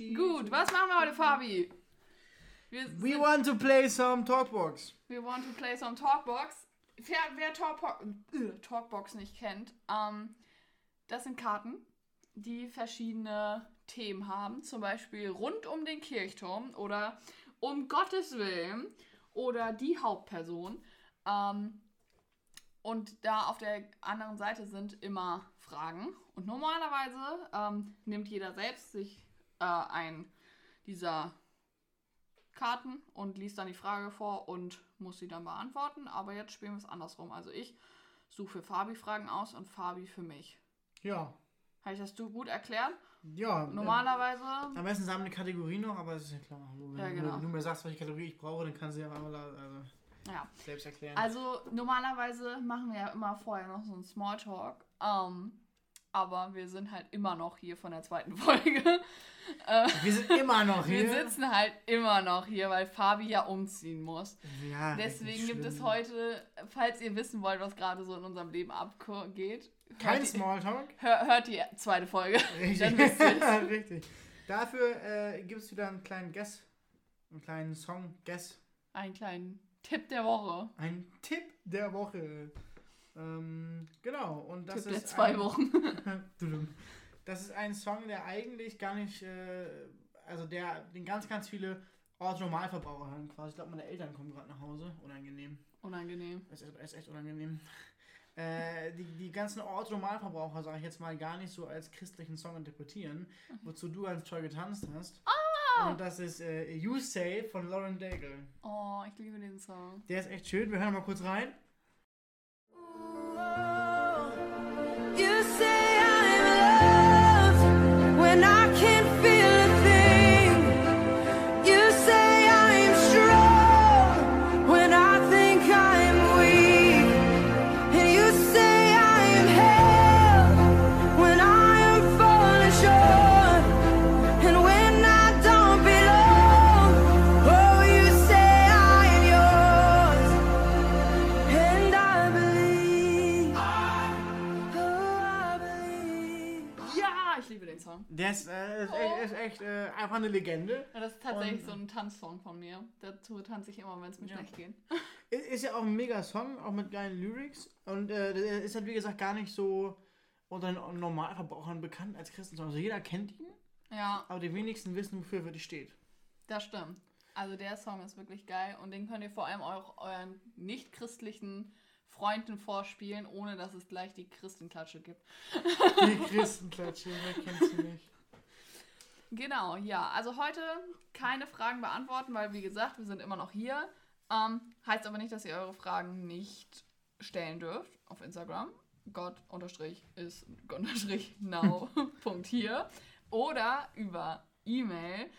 cheese. Gut, was machen wir heute, Fabi? Wir, We want to play some Talkbox. we want to play some Talkbox. Wer, wer Talkbox, äh, Talkbox nicht kennt, ähm, das sind Karten, die verschiedene Themen haben. Zum Beispiel rund um den Kirchturm oder um Gottes Willen oder die Hauptperson. Ähm, und da auf der anderen Seite sind immer Fragen. Und normalerweise ähm, nimmt jeder selbst sich äh, ein dieser Karten und liest dann die Frage vor und muss sie dann beantworten. Aber jetzt spielen wir es andersrum. Also ich suche für Fabi Fragen aus und Fabi für mich. Ja. Habe ich das du gut erklärt? Ja. Normalerweise. Äh, am besten sagen wir eine Kategorie noch, aber das ist ja klar. Wenn, Ja, du- genau. wenn du mir sagst, welche Kategorie ich brauche, dann kannst du ja einmal also, Ja. selbst erklären. Also normalerweise machen wir ja immer vorher noch so einen Smalltalk. Ähm, aber wir sind halt immer noch hier von der zweiten Folge. äh, wir sind immer noch hier. wir sitzen halt immer noch hier, weil Fabi ja umziehen muss. ja, Deswegen gibt es heute, falls ihr wissen wollt, was gerade so in unserem Leben abgeht, kein Smalltalk. hör, hört die zweite Folge. Richtig. Richtig. Dafür äh, gibt es wieder einen kleinen Guess. Einen kleinen Song Guess. Einen kleinen Tipp der Woche. Ein Tipp der Woche. Ähm, genau. Und das Tipp ist der zwei ein, Wochen. Das ist ein Song, der eigentlich gar nicht, äh, also der, den ganz, ganz viele Orthonormalverbraucher hören quasi. Ich glaube, meine Eltern kommen gerade nach Hause. Unangenehm. Unangenehm. Das ist, ist echt unangenehm. Äh, die, die ganzen Orthonormalverbraucher, sage ich jetzt mal, gar nicht so als christlichen Song interpretieren, wozu du ganz toll getanzt hast. Ah! Und das ist äh, You Say von Lauren Daigle. Oh, ich liebe den Song. Der ist echt schön. Wir hören mal kurz rein. Eine Legende. Ja, das ist tatsächlich Und- so ein Tanzsong von mir. Dazu tanze ich immer, wenn es mir Ja. schlecht geht. Ist, ja auch ein mega Song, auch mit geilen Lyrics. Und äh, ist halt, wie gesagt, gar nicht so unter den Normalverbrauchern bekannt als Christensong. Also jeder kennt ihn, Ja, aber die wenigsten wissen, wofür er steht. das stimmt. Also der Song ist wirklich geil und den könnt ihr vor allem auch euren nicht-christlichen Freunden vorspielen, ohne dass es gleich die Christenklatsche gibt. Die Christenklatsche, wer kennt sie nicht? Genau, ja. Also heute keine Fragen beantworten, weil wie gesagt, wir sind immer noch hier. Ähm, heißt aber nicht, dass ihr eure Fragen nicht stellen dürft auf Instagram. Gott unterstrich ist unterstrich now Punkt hier. Oder über E-Mail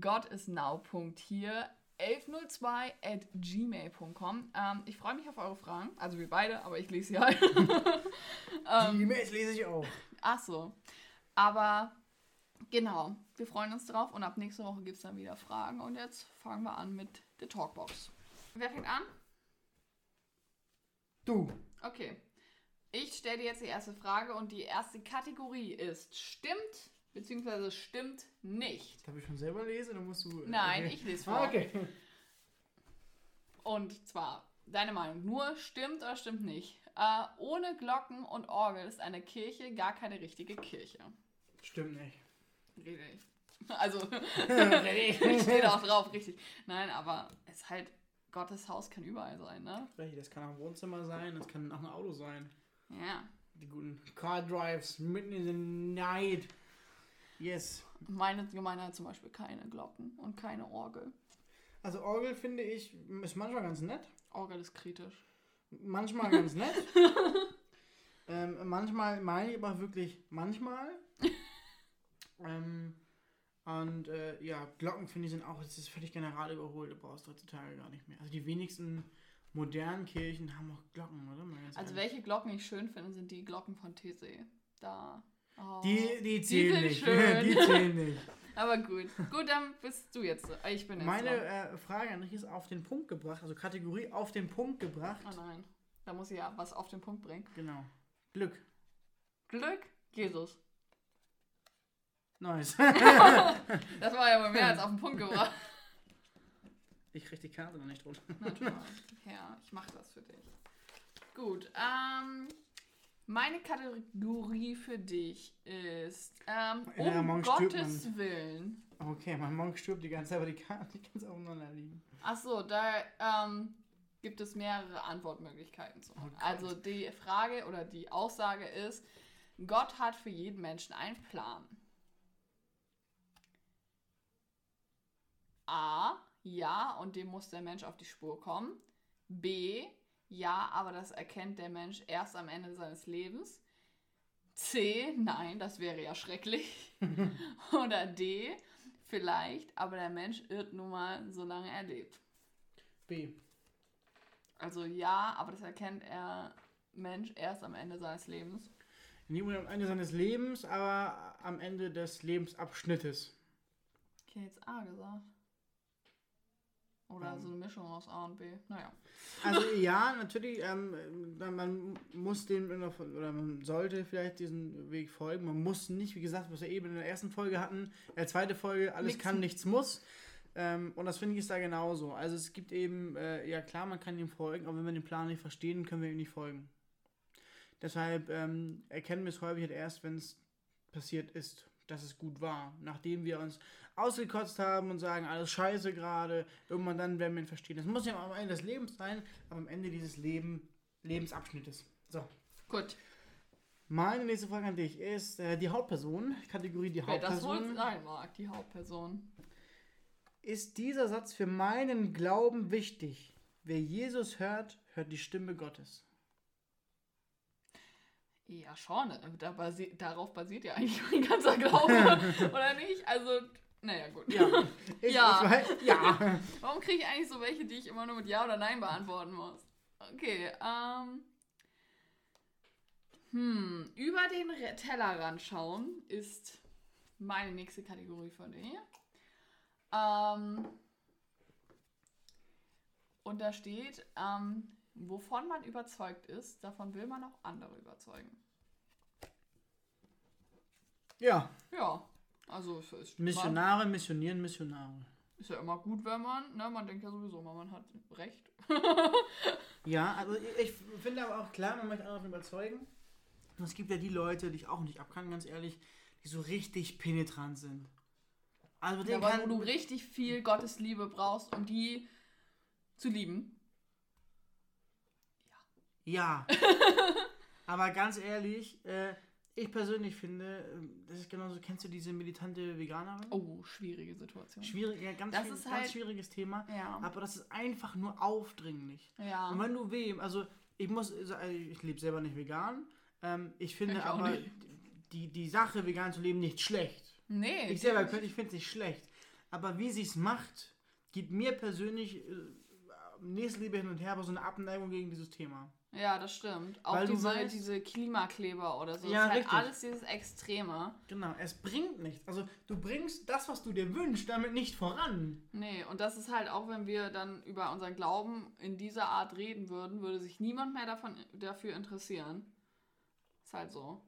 Gott ist now Punkt hier 1102 at gmail.com. Ähm, ich freue mich auf eure Fragen. Also wir beide, aber ich lese sie halt. Die E-Mails lese ich auch. Ach so. Aber genau, wir freuen uns drauf und ab nächste Woche gibt es dann wieder Fragen. Und jetzt fangen wir an mit der Talkbox. Wer fängt an? Du. Okay. Ich stelle dir jetzt die erste Frage und die erste Kategorie ist stimmt bzw. stimmt nicht. Darf ich schon selber lesen oder musst du. Nein, okay. ich lese Ah, vor. okay. Und zwar deine Meinung. Nur stimmt oder stimmt nicht. Äh, ohne Glocken und Orgel ist eine Kirche gar keine richtige Kirche. Stimmt nicht. Richtig. Also, steht auch drauf, richtig. Nein, aber es ist halt, Gottes Haus kann überall sein, ne? Richtig, Das kann auch ein Wohnzimmer sein, das kann auch ein Auto sein. Ja. Die guten Car Drives mitten in the night. Yes. Meine Gemeinde hat zum Beispiel keine Glocken und keine Orgel. Also Orgel finde ich ist manchmal ganz nett. Orgel ist kritisch. Manchmal ganz nett. ähm, manchmal meine ich aber wirklich manchmal. Ähm, und äh, ja, Glocken finde ich sind auch, das ist völlig general überholt, du brauchst heutzutage gar nicht mehr. Also die wenigsten modernen Kirchen haben auch Glocken, oder? Also welche Glocken ich schön finde, sind die Glocken von Tessé. Da. Oh. Die, die zählen sind nicht. schön. die zählen nicht. Aber gut. Gut, dann bist du jetzt. Ich bin jetzt Meine äh, Frage an dich ist auf den Punkt gebracht, also Kategorie auf den Punkt gebracht. Oh nein. Da muss ich ja was auf den Punkt bringen. Genau. Glück. Glück, Jesus. Nice. Das war ja mal mehr als auf den Punkt gebracht. ich krieg die Karte noch nicht runter. Na toll. Ja, ich mache das für dich. Gut, ähm, meine Kategorie für dich ist ähm, Ja, um morgen stirbt Gottes Willen. Okay, mein Monk stirbt die ganze Zeit, aber die Karte die ganz aufeinander liegen. Achso, da ähm, gibt es mehrere Antwortmöglichkeiten zu. Oh Gott. also die Frage oder die Aussage ist, Gott hat für jeden Menschen einen Plan. A, ja, und dem muss der Mensch auf die Spur kommen. B, ja, aber das erkennt der Mensch erst am Ende seines Lebens. C, nein, das wäre ja schrecklich. Oder D, vielleicht, aber der Mensch irrt nun mal, solange er lebt. B. Also ja, aber das erkennt er Mensch erst am Ende seines Lebens. Niemand am Ende seines Lebens, aber am Ende des Lebensabschnittes. Okay, jetzt A gesagt. Oder Ähm. so eine Mischung aus A und B. Naja. Also ja, natürlich, ähm, man muss den oder man sollte vielleicht diesen Weg folgen. Man muss nicht, wie gesagt, was wir eben in der ersten Folge hatten, äh, zweite Folge, alles Nichts- kann, nichts muss. Ähm, und das finde ich ist da genauso. Also es gibt eben, äh, ja klar, man kann ihm folgen, aber wenn wir den Plan nicht verstehen, können wir ihm nicht folgen. Deshalb ähm, erkennen wir es häufig halt erst, wenn es passiert ist, dass es gut war. Nachdem wir uns ausgekotzt haben und sagen, alles scheiße gerade, irgendwann dann werden wir ihn verstehen. Das muss ja am Ende des Lebens sein, aber am Ende dieses Leben, Lebensabschnittes. So. Gut. Meine nächste Frage an dich ist äh, die Hauptperson, Kategorie die Wer das wohl Hauptperson. sein mag, die Hauptperson. Ist dieser Satz für meinen Glauben wichtig? Wer Jesus hört, hört die Stimme Gottes. Ja, schon. Da basi darauf basiert ja eigentlich mein ganzer Glaube. Oder nicht? Also, naja, gut. Ja. Ich, Ja. Ich weiß, ja. Warum kriege ich eigentlich so welche, die ich immer nur mit Ja oder Nein beantworten muss? Okay, ähm. Hm, über den Tellerrand schauen ist meine nächste Kategorie von dir. Ähm, und da steht, ähm, wovon man überzeugt ist, davon will man auch andere überzeugen. Ja. Ja, also es ist, Missionare, missionieren, Missionare. ist ja immer gut, wenn man, ne, man denkt ja sowieso immer, man hat recht. Ja, also ich, ich finde aber auch klar, man möchte andere überzeugen. Und es gibt ja die Leute, die ich auch nicht abkann, ganz ehrlich, die so richtig penetrant sind. Also Ja, aber wo du richtig viel Gottes Liebe brauchst, um die zu lieben. Ja. aber ganz ehrlich, äh, ich persönlich finde, äh, das ist genauso, kennst du diese militante Veganerin? Oh, schwierige Situation. Schwierig, ja, ganz, Das schwierig, ist ganz halt- schwieriges Thema. Ja. Aber das ist einfach nur aufdringlich. Ja. Und wenn du wem, also ich muss, also ich lebe selber nicht vegan. Ähm, ich finde Ich aber die, die Sache, vegan zu leben, nicht schlecht. Nee. Ich selber könnte, ich finde es nicht schlecht. Aber wie sie es macht, gibt mir persönlich äh, Nächstliebe hin und her, aber so eine Abneigung gegen dieses Thema. Ja, das stimmt. Auch Weil diese, weißt- diese Klimakleber oder so. Ja, das ist halt richtig. alles dieses Extreme. Genau, es bringt nichts. Also du bringst das, was du dir wünschst, damit nicht voran. Nee, und das ist halt auch, wenn wir dann über unseren Glauben in dieser Art reden würden, würde sich niemand mehr davon, dafür interessieren. Ist halt so.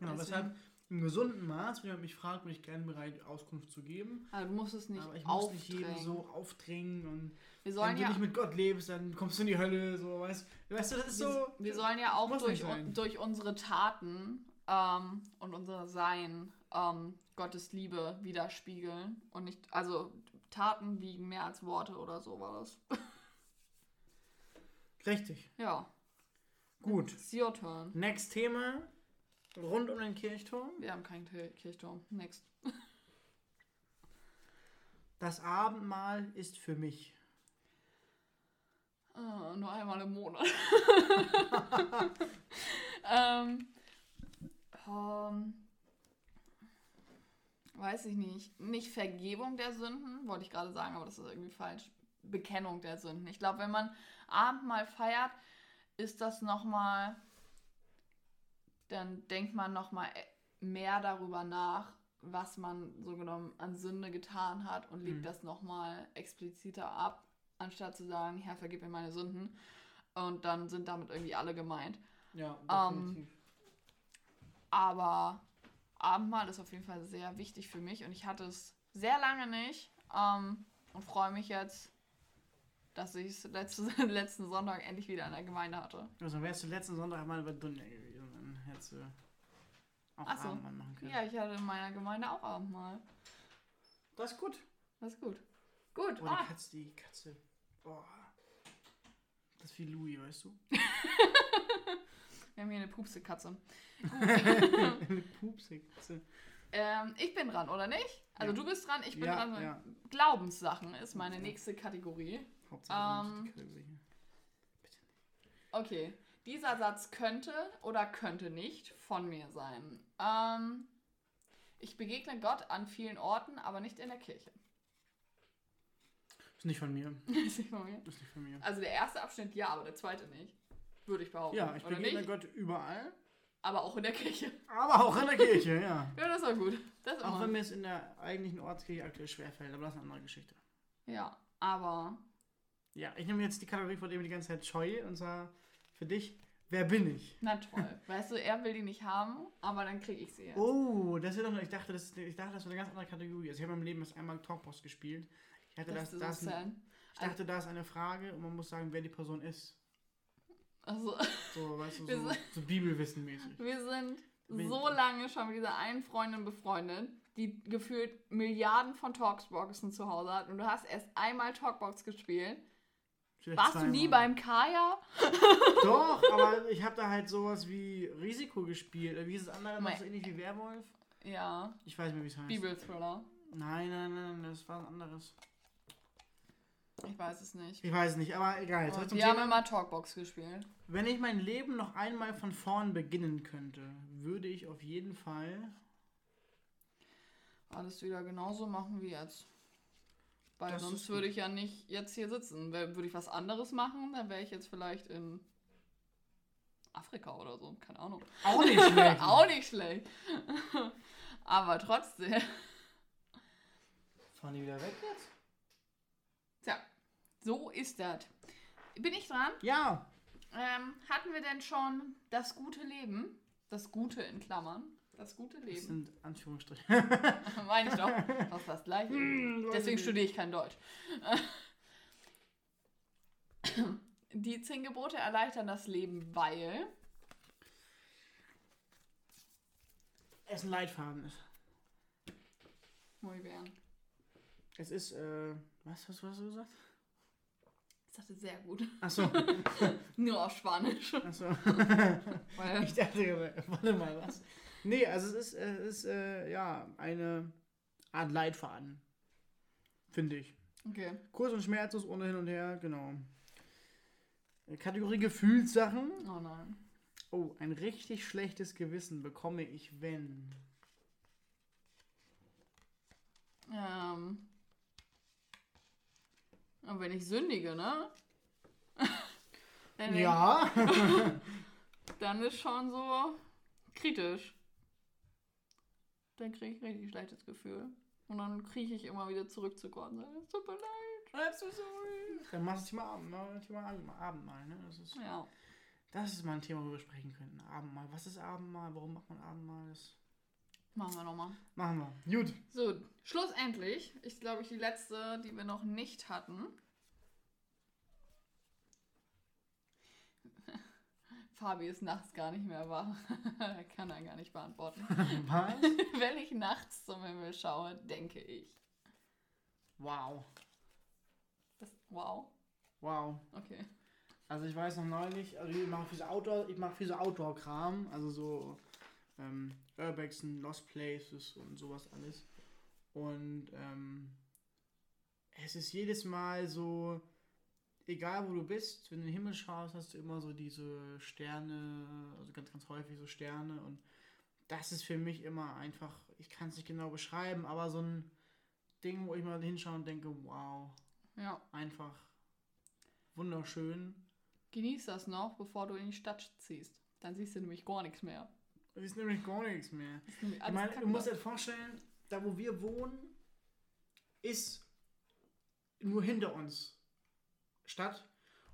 Genau, Deswegen- weshalb im gesunden Maß, wenn jemand mich fragt, bin ich gerne bereit, Auskunft zu geben. Also du musst es nicht aber ich muss nicht jedem so aufdrängen und wir wenn sollen du ja nicht mit Gott lebst, dann kommst du in die Hölle, so, weißt, weißt du, das ist wir, so. wir sollen ja auch durch, durch unsere Taten ähm, und unser Sein ähm, Gottes Liebe widerspiegeln. Und nicht, also Taten wiegen mehr als Worte oder so war das. Richtig. Ja, Gut. it's your turn. Next Thema. Rund um den Kirchturm. Wir haben keinen Kir- Kirchturm. Next. Das Abendmahl ist für mich. Ah, nur einmal im Monat. ähm, ähm, weiß ich nicht. Nicht Vergebung der Sünden, wollte ich gerade sagen, aber das ist irgendwie falsch. Bekennung der Sünden. Ich glaube, wenn man Abendmahl feiert, ist das nochmal, dann denkt man nochmal mehr darüber nach, was man so genommen an Sünde getan hat und legt Mhm. das nochmal expliziter ab, anstatt zu sagen, Herr, vergib mir meine Sünden. Und dann sind damit irgendwie alle gemeint. Ja, Ähm, Aber Abendmahl ist auf jeden Fall sehr wichtig für mich und ich hatte es sehr lange nicht ähm, und freue mich jetzt, dass ich es letzte, letzten Sonntag endlich wieder in der Gemeinde hatte. Also wärst du letzten Sonntag mal bei Dunja gewesen, hättest du auch Ach so. Abendmahl machen können. Ja, ich hatte in meiner Gemeinde auch Abendmahl. Das ist gut. Das ist gut. Gut. Oh, die Ah, Katze, die Katze. Boah. Das ist wie Louis, weißt du? wir haben hier eine Pupse-Katze. Eine Pupse-Katze. Ähm, ich bin dran, oder nicht? Also Ja. du bist dran, ich bin Ja, dran. ja. Glaubenssachen ist meine nächste Kategorie. Hauptsache, Ähm, nicht die Kategorie. Okay. Dieser Satz könnte oder könnte nicht von mir sein. Ähm, ich begegne Gott an vielen Orten, aber nicht in der Kirche. Ist nicht von mir. Ist nicht von mir. Ist nicht von mir. Also der erste Abschnitt ja, aber der zweite nicht. Würde ich behaupten. Ja, ich oder begegne nicht? Gott überall. Aber auch in der Kirche. Aber auch in der Kirche, ja. Ja, das war gut. Das Auch wenn mir es in der eigentlichen Ortskirche aktuell schwerfällt, aber das ist eine andere Geschichte. Ja, aber Ja, ich nehme jetzt die Kategorie, vor der ich die ganze Zeit scheue, und zwar für dich, wer bin ich? na toll. weißt du, er will die nicht haben, aber dann kriege ich sie jetzt. Oh, das ist doch, ich dachte, das, ich dachte, das war eine ganz andere Kategorie. Also ich habe in meinem Leben erst einmal Talkbox gespielt. Ich hatte das das, ist so das, sad. ich dachte, da ist eine Frage und man muss sagen, wer die Person ist. Also, So, weißt du, so, sind- so Bibelwissenmäßig. wir sind so lange schon mit dieser einen Freundin befreundet, die gefühlt Milliarden von Talkboxen zu Hause hat und du hast erst einmal Talkbox gespielt. Warst du nie zweimal. beim Kaya? Doch, aber ich habe da halt sowas wie Risiko gespielt. Wie ist das andere? Noch so ähnlich wie Werwolf? Ja, Ich weiß nicht mehr, wie es heißt. Bibelthriller. Nein, nein, nein, das war ein anderes. Ich weiß es nicht. Ich weiß nicht, aber egal. Zum die haben Thema. immer Talkbox gespielt. Wenn ich mein Leben noch einmal von vorn beginnen könnte, würde ich auf jeden Fall. Alles wieder genauso machen wie jetzt. Weil Das sonst würde ich ja nicht jetzt hier sitzen. Würde ich was anderes machen, dann wäre ich jetzt vielleicht in Afrika oder so. Keine Ahnung. Auch nicht schlecht. Auch nicht schlecht. Aber trotzdem. Fahren die wieder weg jetzt? Tja, so ist das. Bin ich dran? Ja. Ähm, hatten wir denn schon das gute Leben? Das Gute in Klammern. Das gute Das Leben. sind Anführungsstriche. Meine ich doch. Das ist das gleiche. Deswegen studiere ich kein Deutsch. Die zehn Gebote erleichtern das Leben, weil. es ein Leitfaden ist. Muy bien. Es ist, äh, was, was, was hast du gesagt? Ich sagte sehr gut. Achso, Nur auf Spanisch. achso. Ich dachte, warte mal, was? Nee, also es ist, es ist äh, ja, eine Art Leitfaden. Finde ich. okay. Kurz und schmerzlos, ohne hin und her, genau. Kategorie Gefühlssachen. Oh nein. Oh, ein richtig schlechtes Gewissen bekomme ich, wenn. Ähm. Und wenn ich sündige, ne? Ja. Dann ist schon so kritisch. Dann kriege ich richtig schlechtes Gefühl. Und dann kriege ich immer wieder zurück zu Gott und sage, es tut mir leid. I'm so sorry. Dann machst du Thema Abendmahl, Thema Abendmahl, ne? Das ist, Ja. das ist mal ein Thema, worüber wir sprechen könnten. Abendmahl. Was ist Abendmahl? Warum macht man Abendmahl? Das Machen wir nochmal. machen wir. Gut. So, schlussendlich ist, glaube ich, die letzte, die wir noch nicht hatten. Fabi ist nachts gar nicht mehr wach. er kann er gar nicht beantworten. Was? Wenn ich nachts zum Himmel schaue, denke ich. Wow. Das, wow. Wow. Okay. Also ich weiß noch neulich, also ich mache viel so Outdoor, ich mache viel so Outdoor-Kram, also so ähm, Urbexen, Lost Places und sowas alles. Und ähm, es ist jedes Mal so, egal wo du bist, wenn du in den Himmel schaust, hast du immer so diese Sterne, also ganz, ganz häufig so Sterne und das ist für mich immer einfach, ich kann es nicht genau beschreiben, aber so ein Ding, wo ich mal hinschaue und denke, wow, Ja. einfach wunderschön. Genieß das noch, bevor du in die Stadt ziehst. Dann siehst du nämlich gar nichts mehr. Es ist nämlich gar nichts mehr. Ich meine, du musst dir vorstellen, da wo wir wohnen, ist nur hinter uns Stadt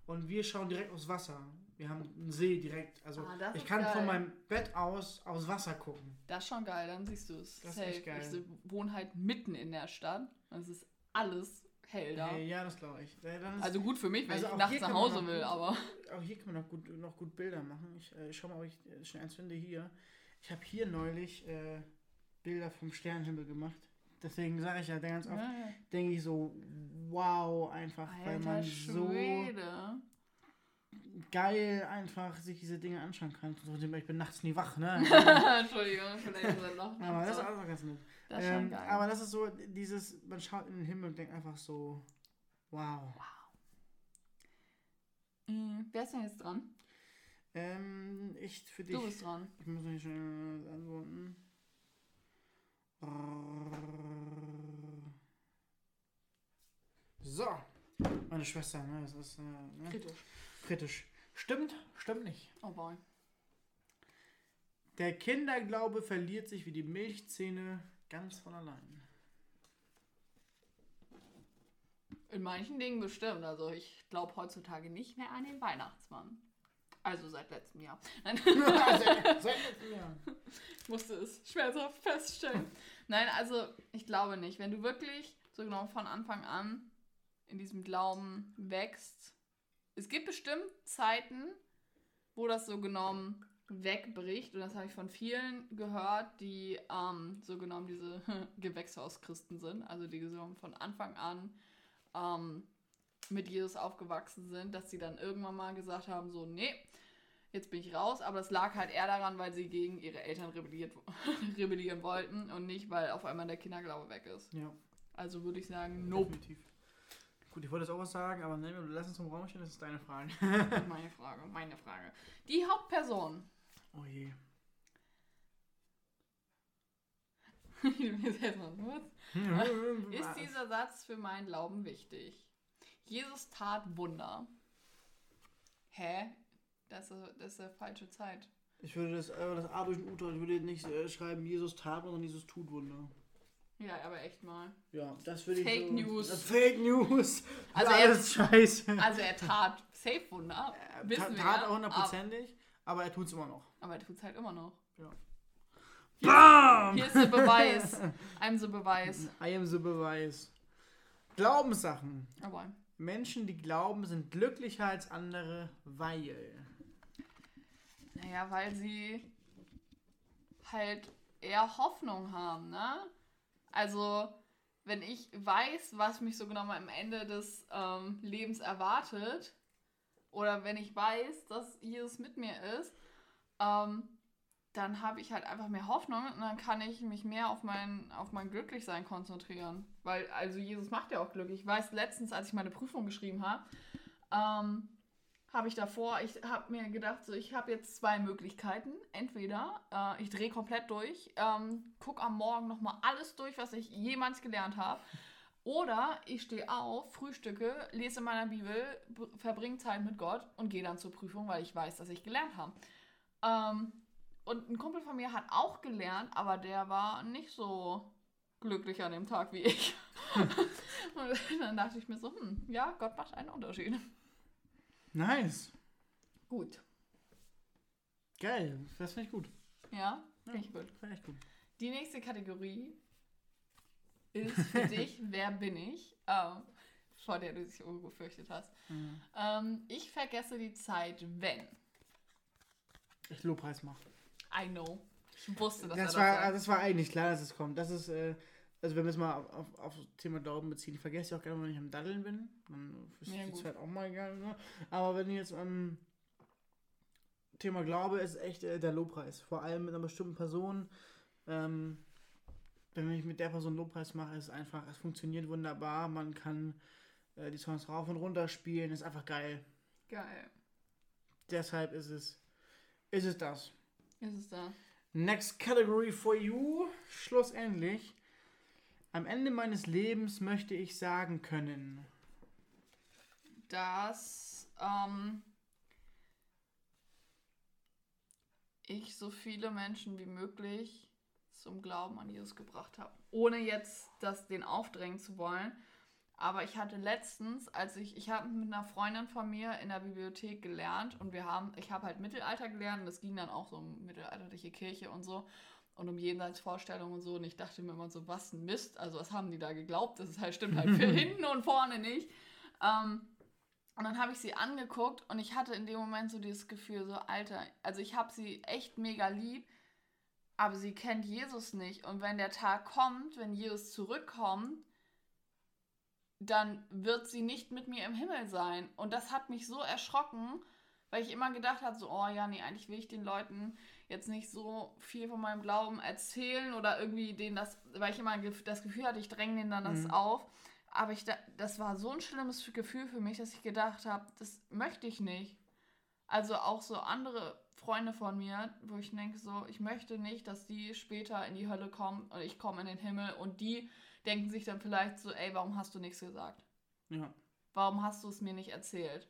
und wir schauen direkt aufs Wasser. Wir haben einen See direkt. Also Ah, ich kann geil. von meinem Bett aus aufs Wasser gucken. Das ist schon geil, dann siehst du es. Das ist echt geil. Ich wohne halt mitten in der Stadt. Es ist alles hell da. Äh, ja, das glaube ich. Also gut für mich, wenn Also ich nachts nach Hause noch will, aber. auch hier kann man noch gut, noch gut Bilder machen. Ich äh, schau mal, ob ich äh, schnell eins finde hier. Ich habe hier neulich äh, Bilder vom Sternenhimmel gemacht. Deswegen sage ich ja ganz oft, Ja, denke ich so, wow, einfach, weil Alter man so Schwede. geil einfach sich diese Dinge anschauen kann. So, Ich bin nachts nie wach, ne? Entschuldigung, vielleicht ist er noch. Aber das ist auch ganz nett. das schon Ähm, geil. aber das ist so dieses, man schaut in den Himmel und denkt einfach so, wow. Mhm. Wer ist denn jetzt dran? Ähm, ich für dich. Du bist dran. Ich muss nicht schnell antworten. So. Meine Schwester, ne? Das ist äh, ne? Kritisch. kritisch. Stimmt, stimmt nicht. Oh boy. Der Kinderglaube verliert sich wie die Milchzähne ganz von allein. In manchen Dingen bestimmt. Also ich glaube heutzutage nicht mehr an den Weihnachtsmann. Also seit letztem Jahr. Nein, seit, seit letztem Jahr. ich musste es schmerzhaft feststellen. Nein, also ich glaube nicht. Wenn du wirklich so genau von Anfang an in diesem Glauben wächst. Es gibt bestimmt Zeiten, wo das so genommen wegbricht. Und das habe ich von vielen gehört, die ähm, so genommen diese Gewächshauschristen sind. Also die so von Anfang an ähm, mit Jesus aufgewachsen sind, dass sie dann irgendwann mal gesagt haben, so, nee, jetzt bin ich raus. Aber das lag halt eher daran, weil sie gegen ihre Eltern rebelliert, rebellieren wollten und nicht, weil auf einmal der Kinderglaube weg ist. Ja, Also würde ich sagen, nope. definitiv. Gut, ich wollte jetzt auch was sagen, aber ne, lass uns zum Raum stehen, das ist deine Frage. meine Frage, meine Frage. Die Hauptperson. Oh je. ist dieser Satz für meinen Glauben wichtig? Jesus tat Wunder. Hä? Das ist, das ist eine falsche Zeit. Ich würde das, äh, das A durch den U, ich würde nicht äh, schreiben, Jesus tat, sondern Jesus tut Wunder. Ja, aber echt mal. Ja, das würde ich Fake so, News. Das Fake News. Also er- alles scheiße. Also er tat Safe Wunder. Er wissen tat ja, auch hundertprozentig, aber er tut es immer noch. Aber, er tut es halt immer noch. BAM! Hier ist der Beweis. I'm the Beweis. I am the Beweis. Glaubenssachen. Aber Menschen, die glauben, sind glücklicher als andere, weil. Naja, weil sie halt eher Hoffnung haben, ne? Also, wenn ich weiß, was mich so genau am Ende des ähm, Lebens erwartet, oder wenn ich weiß, dass Jesus mit mir ist, ähm, dann habe ich halt einfach mehr Hoffnung und dann kann ich mich mehr auf mein, auf mein Glücklichsein konzentrieren. Weil, also Jesus macht ja auch glücklich. Ich weiß letztens, als ich meine Prüfung geschrieben habe, ähm, habe ich davor, ich habe mir gedacht, so, ich habe jetzt zwei Möglichkeiten. Entweder äh, ich drehe komplett durch, ähm, gucke am Morgen nochmal alles durch, was ich jemals gelernt habe. Oder ich stehe auf, frühstücke, lese in meiner Bibel, verbringe Zeit mit Gott und gehe dann zur Prüfung, weil ich weiß, dass ich gelernt habe. Ähm, und ein Kumpel von mir hat auch gelernt, aber der war nicht so glücklich an dem Tag wie ich. und dann dachte ich mir so, hm, ja, Gott macht einen Unterschied. Nice. Gut. Geil. Das finde ich gut. Ja, finde ich gut. Finde ich gut. Die nächste Kategorie ist für dich, wer bin ich? Ähm, vor der du dich gefürchtet hast. Mhm. Ähm, ich vergesse die Zeit, wenn. Ich Lobpreis mache. I know. Ich wusste, dass Das er war, das sagt. das war eigentlich klar, dass es kommt. Das ist, äh, also wenn wir es mal auf, auf, auf das Thema Glauben beziehen, ich vergesse ja auch gerne, wenn ich am Daddeln bin. Dann ist Ja, die gut. Zeit auch mal egal. Ne? Aber wenn ich jetzt am Thema Glaube ist echt äh, der Lobpreis. Vor allem mit einer bestimmten Person. Ähm, wenn ich mit der Person Lobpreis mache, ist es einfach, es funktioniert wunderbar. Man kann äh, die Songs rauf und runter spielen, ist einfach geil. Geil. Deshalb ist es, ist es das. Ist es da? Next category for you. Schlussendlich. Am Ende meines Lebens möchte ich sagen können. dass ähm, ich so viele Menschen wie möglich zum Glauben an Jesus gebracht habe. Ohne jetzt das den aufdrängen zu wollen. Aber ich hatte letztens, als ich, ich habe mit einer Freundin von mir in der Bibliothek gelernt und wir haben, ich habe halt Mittelalter gelernt und es ging dann auch so um mittelalterliche Kirche und so und um Jenseitsvorstellungen und so. Und ich dachte mir immer so, was ein Mist, also was haben die da geglaubt? Das ist halt, stimmt halt für hinten und vorne nicht. Ähm, und dann habe ich sie angeguckt und ich hatte in dem Moment so dieses Gefühl, so, Alter, also ich habe sie echt mega lieb, aber sie kennt Jesus nicht. Und wenn der Tag kommt, wenn Jesus zurückkommt, dann wird sie nicht mit mir im Himmel sein. Und das hat mich so erschrocken, weil ich immer gedacht habe, so, oh ja, nee, eigentlich will ich den Leuten jetzt nicht so viel von meinem Glauben erzählen oder irgendwie denen das, weil ich immer das Gefühl hatte, ich dränge denen dann das Mhm. auf. Aber ich, da- das war so ein schlimmes Gefühl für mich, dass ich gedacht habe, das möchte ich nicht. Also auch so andere Freunde von mir, wo ich denke, so, ich möchte nicht, dass die später in die Hölle kommen und ich komme in den Himmel und die denken sich dann vielleicht so, ey, warum hast du nichts gesagt? Ja. Warum hast du es mir nicht erzählt?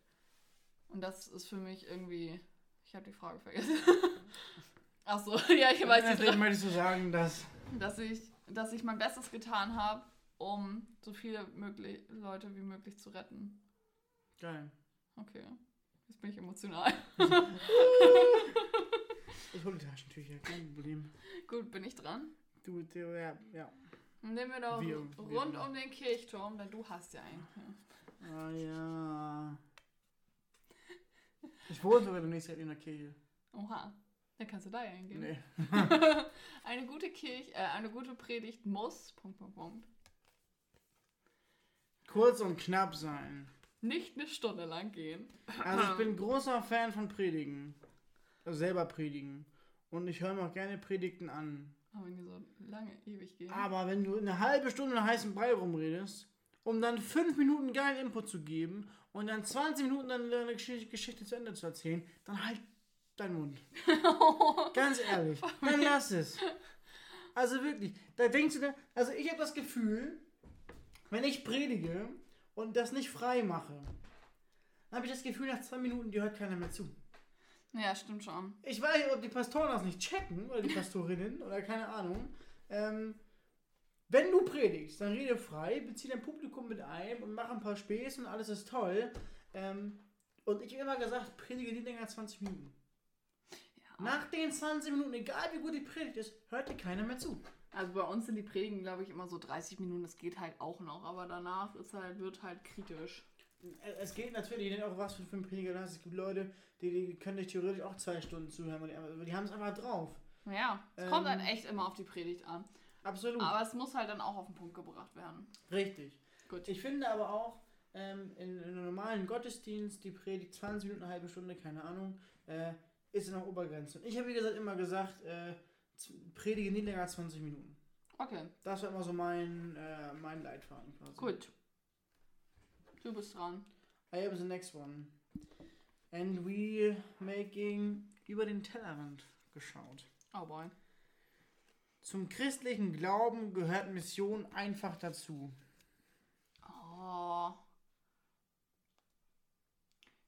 Und das ist für mich irgendwie. Ich habe die Frage vergessen. Ach so, ja, ich weiß Deswegen nicht, möchtest du sagen, dass. dass ich, dass ich mein Bestes getan habe, um so viele möglich, Leute wie möglich zu retten. Geil. Okay, jetzt bin ich emotional. Ich hole die Taschentücher, kein Problem. Gut, bin ich dran. Du, du ja, ja. Nehmen wir doch wir- rund um den Kirchturm, denn du hast ja einen. Ah ja. Ich wohne sogar demnächst in der Kirche. Oha, dann kannst du da ja hingehen. Nee. Eine gute Kirche, äh, eine gute Predigt muss, Punkt, Punkt, Punkt, Kurz und knapp sein. nicht eine Stunde lang gehen. Also ich bin großer Fan von Predigen. Also selber predigen. Und ich höre mir auch gerne Predigten an. Aber wenn die so lange, ewig gehen. Aber wenn du eine halbe Stunde in heißen Brei rumredest, um dann fünf Minuten geilen Input zu geben und dann 20 Minuten dann eine Geschichte, Geschichte zu Ende zu erzählen, dann halt deinen Mund. Ganz ehrlich, dann lass es. Also wirklich, da denkst du, da, also ich habe das Gefühl, wenn ich predige und das nicht frei mache, dann habe ich das Gefühl, nach zwei Minuten, die hört keiner mehr zu. Ja, stimmt schon. Ich weiß nicht, ob die Pastoren das nicht checken oder die Pastorinnen oder keine Ahnung. Ähm, wenn du predigst, dann rede frei, bezieh dein Publikum mit ein und mach ein paar Späße und alles ist toll. Ähm, und ich habe immer gesagt, predige nicht länger als 20 Minuten. Ja. Nach den 20 Minuten, egal wie gut die Predigt ist, hört dir keiner mehr zu. Also bei uns sind die Predigen, glaube ich, immer so 30 Minuten. Das geht halt auch noch, aber danach ist halt, wird halt kritisch. Es geht natürlich nicht auch was für einen Prediger du hast. Es gibt Leute, die, die können dich theoretisch auch zwei Stunden zuhören, aber die, die haben es einfach drauf. Ja, es kommt Ähm. halt echt immer auf die Predigt an. Absolut. Aber es muss halt dann auch auf den Punkt gebracht werden. Richtig. Gut. Ich finde aber auch, ähm, in, in einem normalen Gottesdienst, die Predigt 20 Minuten, eine halbe Stunde, keine Ahnung, äh, ist noch Obergrenze. Und ich habe, wie gesagt, immer gesagt, äh, predige nicht länger als 20 Minuten. Okay, Das war immer so mein, äh, mein Leitfaden quasi. gut. Du bist dran. I have the next one. And we making über den Tellerrand geschaut. Oh boy. Zum christlichen Glauben gehört Mission einfach dazu. Oh.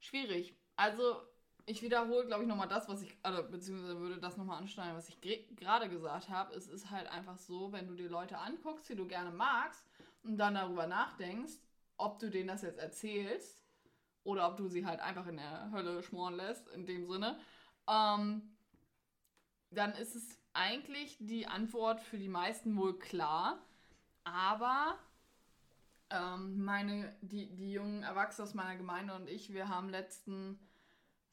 Schwierig. Also, ich wiederhole, glaube ich, nochmal das, was ich, also, beziehungsweise würde das nochmal anschneiden, was ich gerade gesagt habe. Es ist halt einfach so, wenn du dir Leute anguckst, die du gerne magst und dann darüber nachdenkst, ob du denen das jetzt erzählst oder ob du sie halt einfach in der Hölle schmoren lässt, in dem Sinne, ähm, dann ist es eigentlich die Antwort für die meisten wohl klar. Aber ähm, meine, die, die jungen Erwachsenen aus meiner Gemeinde und ich, wir haben letzten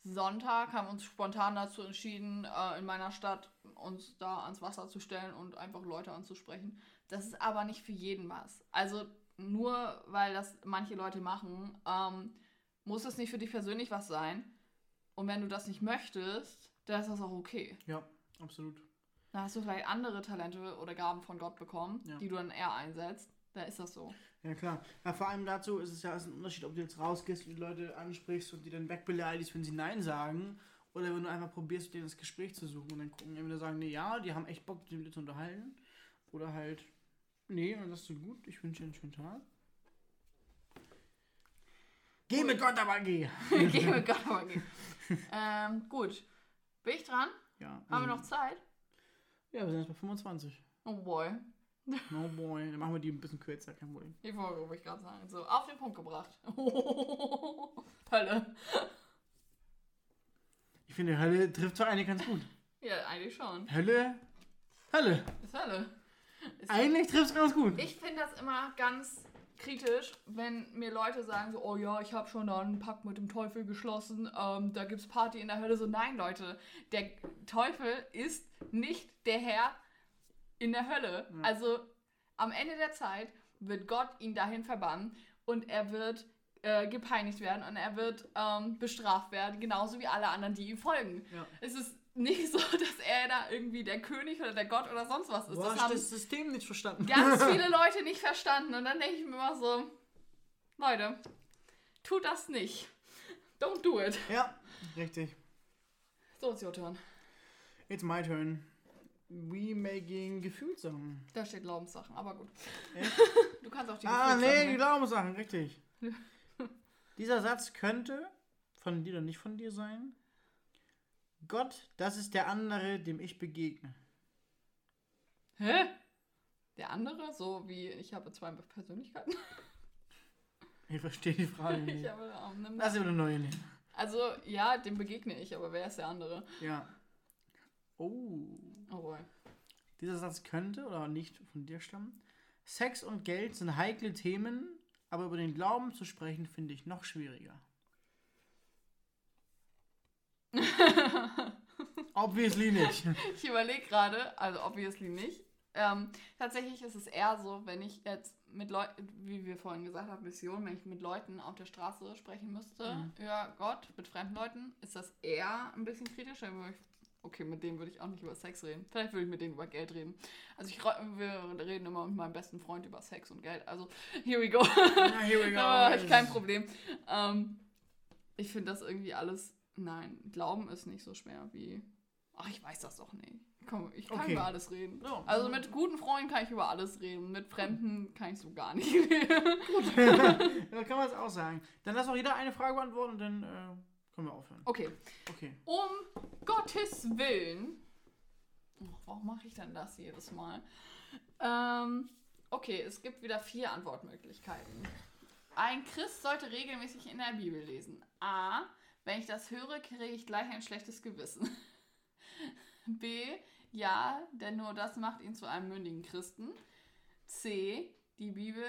Sonntag, haben uns spontan dazu entschieden, äh, in meiner Stadt uns da ans Wasser zu stellen und einfach Leute anzusprechen. Das ist aber nicht für jeden was. Also nur weil das manche Leute machen, ähm, muss es nicht für dich persönlich was sein. Und wenn du das nicht möchtest, dann ist das auch okay. Ja, absolut. Da hast du vielleicht andere Talente oder Gaben von Gott bekommen, Ja. die du dann eher einsetzt. Da ist das so. Ja klar. Ja, vor allem dazu ist es ja ist ein Unterschied, ob du jetzt rausgehst und die Leute ansprichst und die dann wegbeleidigst, wenn sie Nein sagen, oder wenn du einfach probierst, denen das Gespräch zu suchen und dann gucken, entweder sagen, nee, ja, die haben echt Bock, sich mit dir zu unterhalten, oder halt, nee, das so gut, ich wünsche dir einen schönen Tag. Geh mit Gott, aber geh! Geh mit Gott aber geh. ähm, gut. Bin ich dran? Ja, Haben wir noch Zeit? Ja, wir sind jetzt bei 25. Oh boy. No boy. Dann machen wir die ein bisschen kürzer, kein Problem. Die Folge, wollte ich gerade sagen. So, auf den Punkt gebracht. Hölle. Ich finde, Hölle trifft zwar eigentlich ganz gut. Ja, eigentlich schon. Hölle, Hölle. Ist Hölle. Eigentlich trifft es ganz gut. Ich finde das immer ganz kritisch, wenn mir Leute sagen so, oh ja, ich habe schon da einen Pakt mit dem Teufel geschlossen, ähm, da gibt's Party in der Hölle. So, nein, Leute, der Teufel ist nicht der Herr in der Hölle. Also am Ende der Zeit wird Gott ihn dahin verbannen und er wird äh, gepeinigt werden und er wird ähm, bestraft werden, genauso wie alle anderen, die ihm folgen. Ja. Es ist nicht so, dass er da irgendwie der König oder der Gott oder sonst was ist. Du das hast haben das System nicht verstanden. ganz viele Leute nicht verstanden. Und dann denke ich mir immer so, Leute, tut das nicht. Don't do it. Ja, richtig. So, it's your turn. It's my turn. We making Gefühlssachen. Da steht Glaubenssachen, aber gut. Echt? Du kannst auch die Ah, nee, die. Glaubenssachen, richtig. Dieser Satz könnte von dir oder nicht von dir sein. Gott, das ist der andere, dem ich begegne. Hä? Der andere, so wie ich habe zwei Persönlichkeiten. Ich verstehe die Frage Ich nicht. habe, ähm, nimm Lass eine neue nehmen. also, ja, dem begegne ich, aber wer ist der andere? Ja. Oh. Oh boy. Dieser Satz könnte oder nicht von dir stammen. Sex und Geld sind heikle Themen, aber über den Glauben zu sprechen finde ich noch schwieriger. Obviously nicht. Ich überlege gerade, also obviously nicht. Ähm, tatsächlich ist es eher so, wenn ich jetzt mit Leuten, wie wir vorhin gesagt haben, Mission, wenn ich mit Leuten auf der Straße sprechen müsste Mhm. über Gott, mit fremden Leuten, ist das eher ein bisschen kritisch. Dann würde ich, okay, mit denen würde ich auch nicht über Sex reden. Vielleicht würde ich mit denen über Geld reden. Also ich, wir reden immer mit meinem besten Freund über Sex und Geld. Also here we go. Ja, here we go. Da habe ich kein Problem. Ähm, ich finde das irgendwie alles. Nein, Glauben ist nicht so schwer wie. Ach, ich weiß das doch nicht. Komm, ich kann Okay. über alles reden. Ja. Also mit guten Freunden kann ich über alles reden. Mit Fremden kann ich so gar nicht reden. da kann man es auch sagen. Dann lass auch jeder eine Frage beantworten und dann äh, können wir aufhören. Okay. Okay. Um Gottes Willen. Ach, warum mache ich denn das jedes Mal? Ähm, okay, es gibt wieder vier Antwortmöglichkeiten. Ein Christ sollte regelmäßig in der Bibel lesen. A. Wenn ich das höre, kriege ich gleich ein schlechtes Gewissen. B. Ja, denn nur das macht ihn zu einem mündigen Christen. C. Die Bibel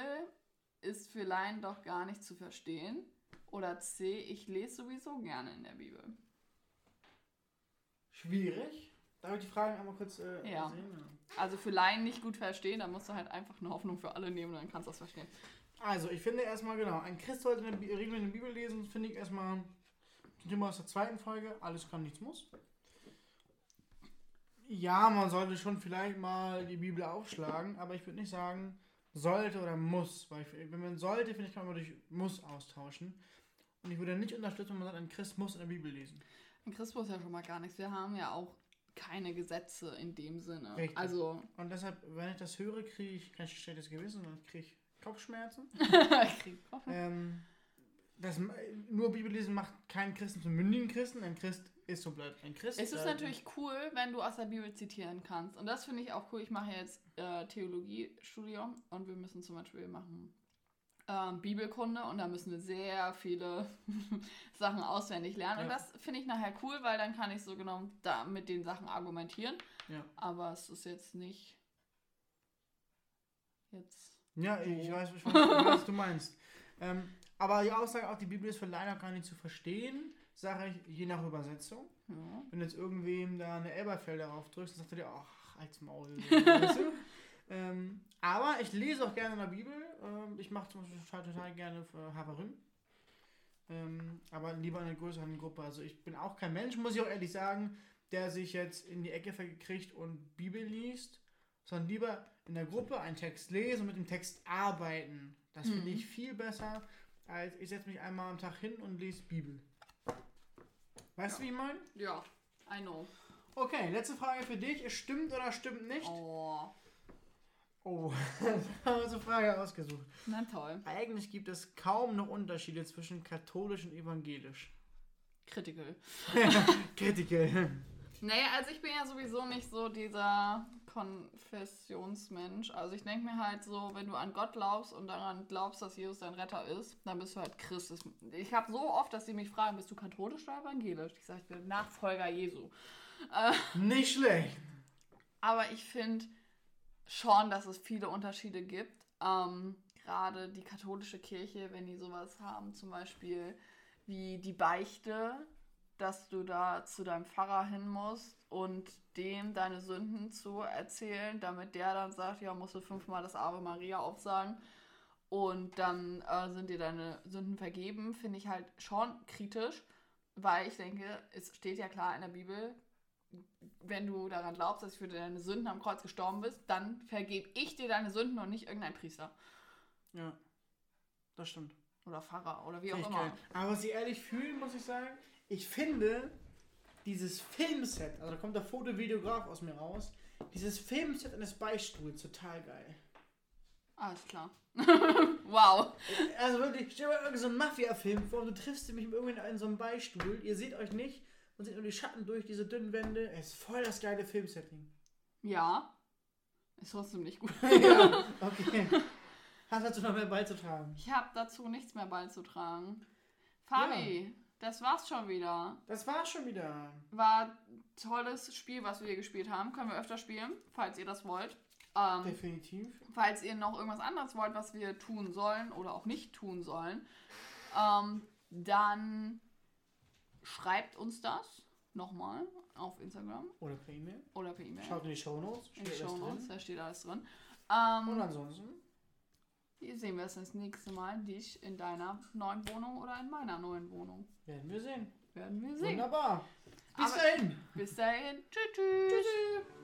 ist für Laien doch gar nicht zu verstehen. Oder C. Ich lese sowieso gerne in der Bibel. Schwierig. Darf ich die Fragen einmal kurz äh, Ja. sehen? Also für Laien nicht gut verstehen, dann musst du halt einfach eine Hoffnung für alle nehmen und dann kannst du das verstehen. Also, ich finde erstmal, genau, ein Christ sollte eine Bi- regelmäßig eine Bibel lesen, finde ich erstmal zum Thema aus der zweiten Folge, alles kann, nichts muss. Ja, man sollte schon vielleicht mal die Bibel aufschlagen, aber ich würde nicht sagen, sollte oder muss, weil ich, wenn man sollte, finde ich, kann man durch muss austauschen. Und ich würde nicht unterstützen, wenn man sagt, ein Christ muss in der Bibel lesen. In Christus ja schon mal gar nichts. Wir haben ja auch keine Gesetze in dem Sinne. Richtig. Also, Und deshalb, wenn ich das höre, kriege ich kein schlechtes Gewissen, sondern kriege ich Kopfschmerzen. Krieg- Ähm, das, nur Bibel lesen macht keinen Christen zum mündigen Christen. Ein Christ ist so bleibt ein Christ. es ist Äh, natürlich cool, wenn du aus der Bibel zitieren kannst. Und das finde ich auch cool. Ich mache jetzt äh, Theologiestudium und wir müssen zum Beispiel machen ähm, Bibelkunde und da müssen wir sehr viele Sachen auswendig lernen. Und Ja. das finde ich nachher cool, weil dann kann ich so genau da mit den Sachen argumentieren. Ja. Aber es ist jetzt nicht jetzt. Ja, ich weiß, ich weiß, was du meinst. Ähm, aber die Aussage auch, die Bibel ist für leider gar nicht zu verstehen, sage ich, je nach Übersetzung. Ja. Wenn jetzt irgendwem da eine Elberfelder drauf drückst, dann sagt er dir, ach, als Maul. weißt du? ähm, aber ich lese auch gerne in der Bibel. Ähm, ich mache zum Beispiel total, total gerne für Haverim. Ähm, aber lieber in einer größeren Gruppe. Also ich bin auch kein Mensch, muss ich auch ehrlich sagen, der sich jetzt in die Ecke verkriegt und Bibel liest, sondern lieber in der Gruppe einen Text lesen und mit dem Text arbeiten. Das finde Mhm. ich viel besser, als ich setze mich einmal am Tag hin und lese Bibel. Weißt du, wie ich meine? ja, I know. Okay, letzte Frage für dich. Es stimmt oder stimmt nicht? Oh, Oh, da haben wir eine Frage ausgesucht. na toll. Eigentlich gibt es kaum noch Unterschiede zwischen katholisch und evangelisch. Critical. Kritiker. Naja, also ich bin ja sowieso nicht so dieser Konfessionsmensch. Also ich denke mir halt so, wenn du an Gott glaubst und daran glaubst, dass Jesus dein Retter ist, dann bist du halt Christ. Das- Ich habe so oft, dass sie mich fragen, bist du katholisch oder evangelisch? Ich sage, ich bin Nachfolger Jesu. Nicht schlecht. Aber ich finde schon, dass es viele Unterschiede gibt. Ähm, Gerade die katholische Kirche, wenn die sowas haben, zum Beispiel wie die Beichte, dass du da zu deinem Pfarrer hin musst und dem deine Sünden zu erzählen, damit der dann sagt, ja, musst du fünfmal das Ave Maria aufsagen und dann äh, sind dir deine Sünden vergeben, finde ich halt schon kritisch, weil ich denke, es steht ja klar in der Bibel, wenn du daran glaubst, dass du für deine Sünden am Kreuz gestorben bist, dann vergebe ich dir deine Sünden und nicht irgendein Priester Ja, das stimmt. oder Pfarrer oder wie auch ich immer. geil. Aber was ich ehrlich fühle, muss ich sagen, ich finde dieses Filmset, also da kommt der Fotovideograf aus mir raus, dieses Filmset eines Beistuhls total geil. Alles klar. wow. Also wirklich, stell dir mal irgendeinen so einen Mafia-Film vor, du triffst mich irgendwie in so einem Beistuhl, ihr seht euch nicht und seht nur die Schatten durch diese dünnen Wände. Es ist voll das geile Filmsetting. Ja. Ist trotzdem nicht gut. ja, okay. Hast dazu noch mehr beizutragen? Ich habe dazu nichts mehr beizutragen. Fabi, das war's schon wieder. Das war's schon wieder. War ein tolles Spiel, was wir hier gespielt haben. Können wir öfter spielen, falls ihr das wollt. Ähm, Definitiv. falls ihr noch irgendwas anderes wollt, was wir tun sollen oder auch nicht tun sollen, ähm, dann schreibt uns das nochmal auf Instagram Oder per E-Mail. oder per E-Mail. Schaut in die Shownotes. in die Show Notes, da steht alles drin. Und Ähm, ansonsten, hier sehen wir es das nächste Mal, dich in deiner neuen Wohnung oder in meiner neuen Wohnung. werden wir sehen. Werden wir sehen. Wunderbar. Bis Aber- dahin. Bis dahin. Tschüss. tschüss. Tschüssi.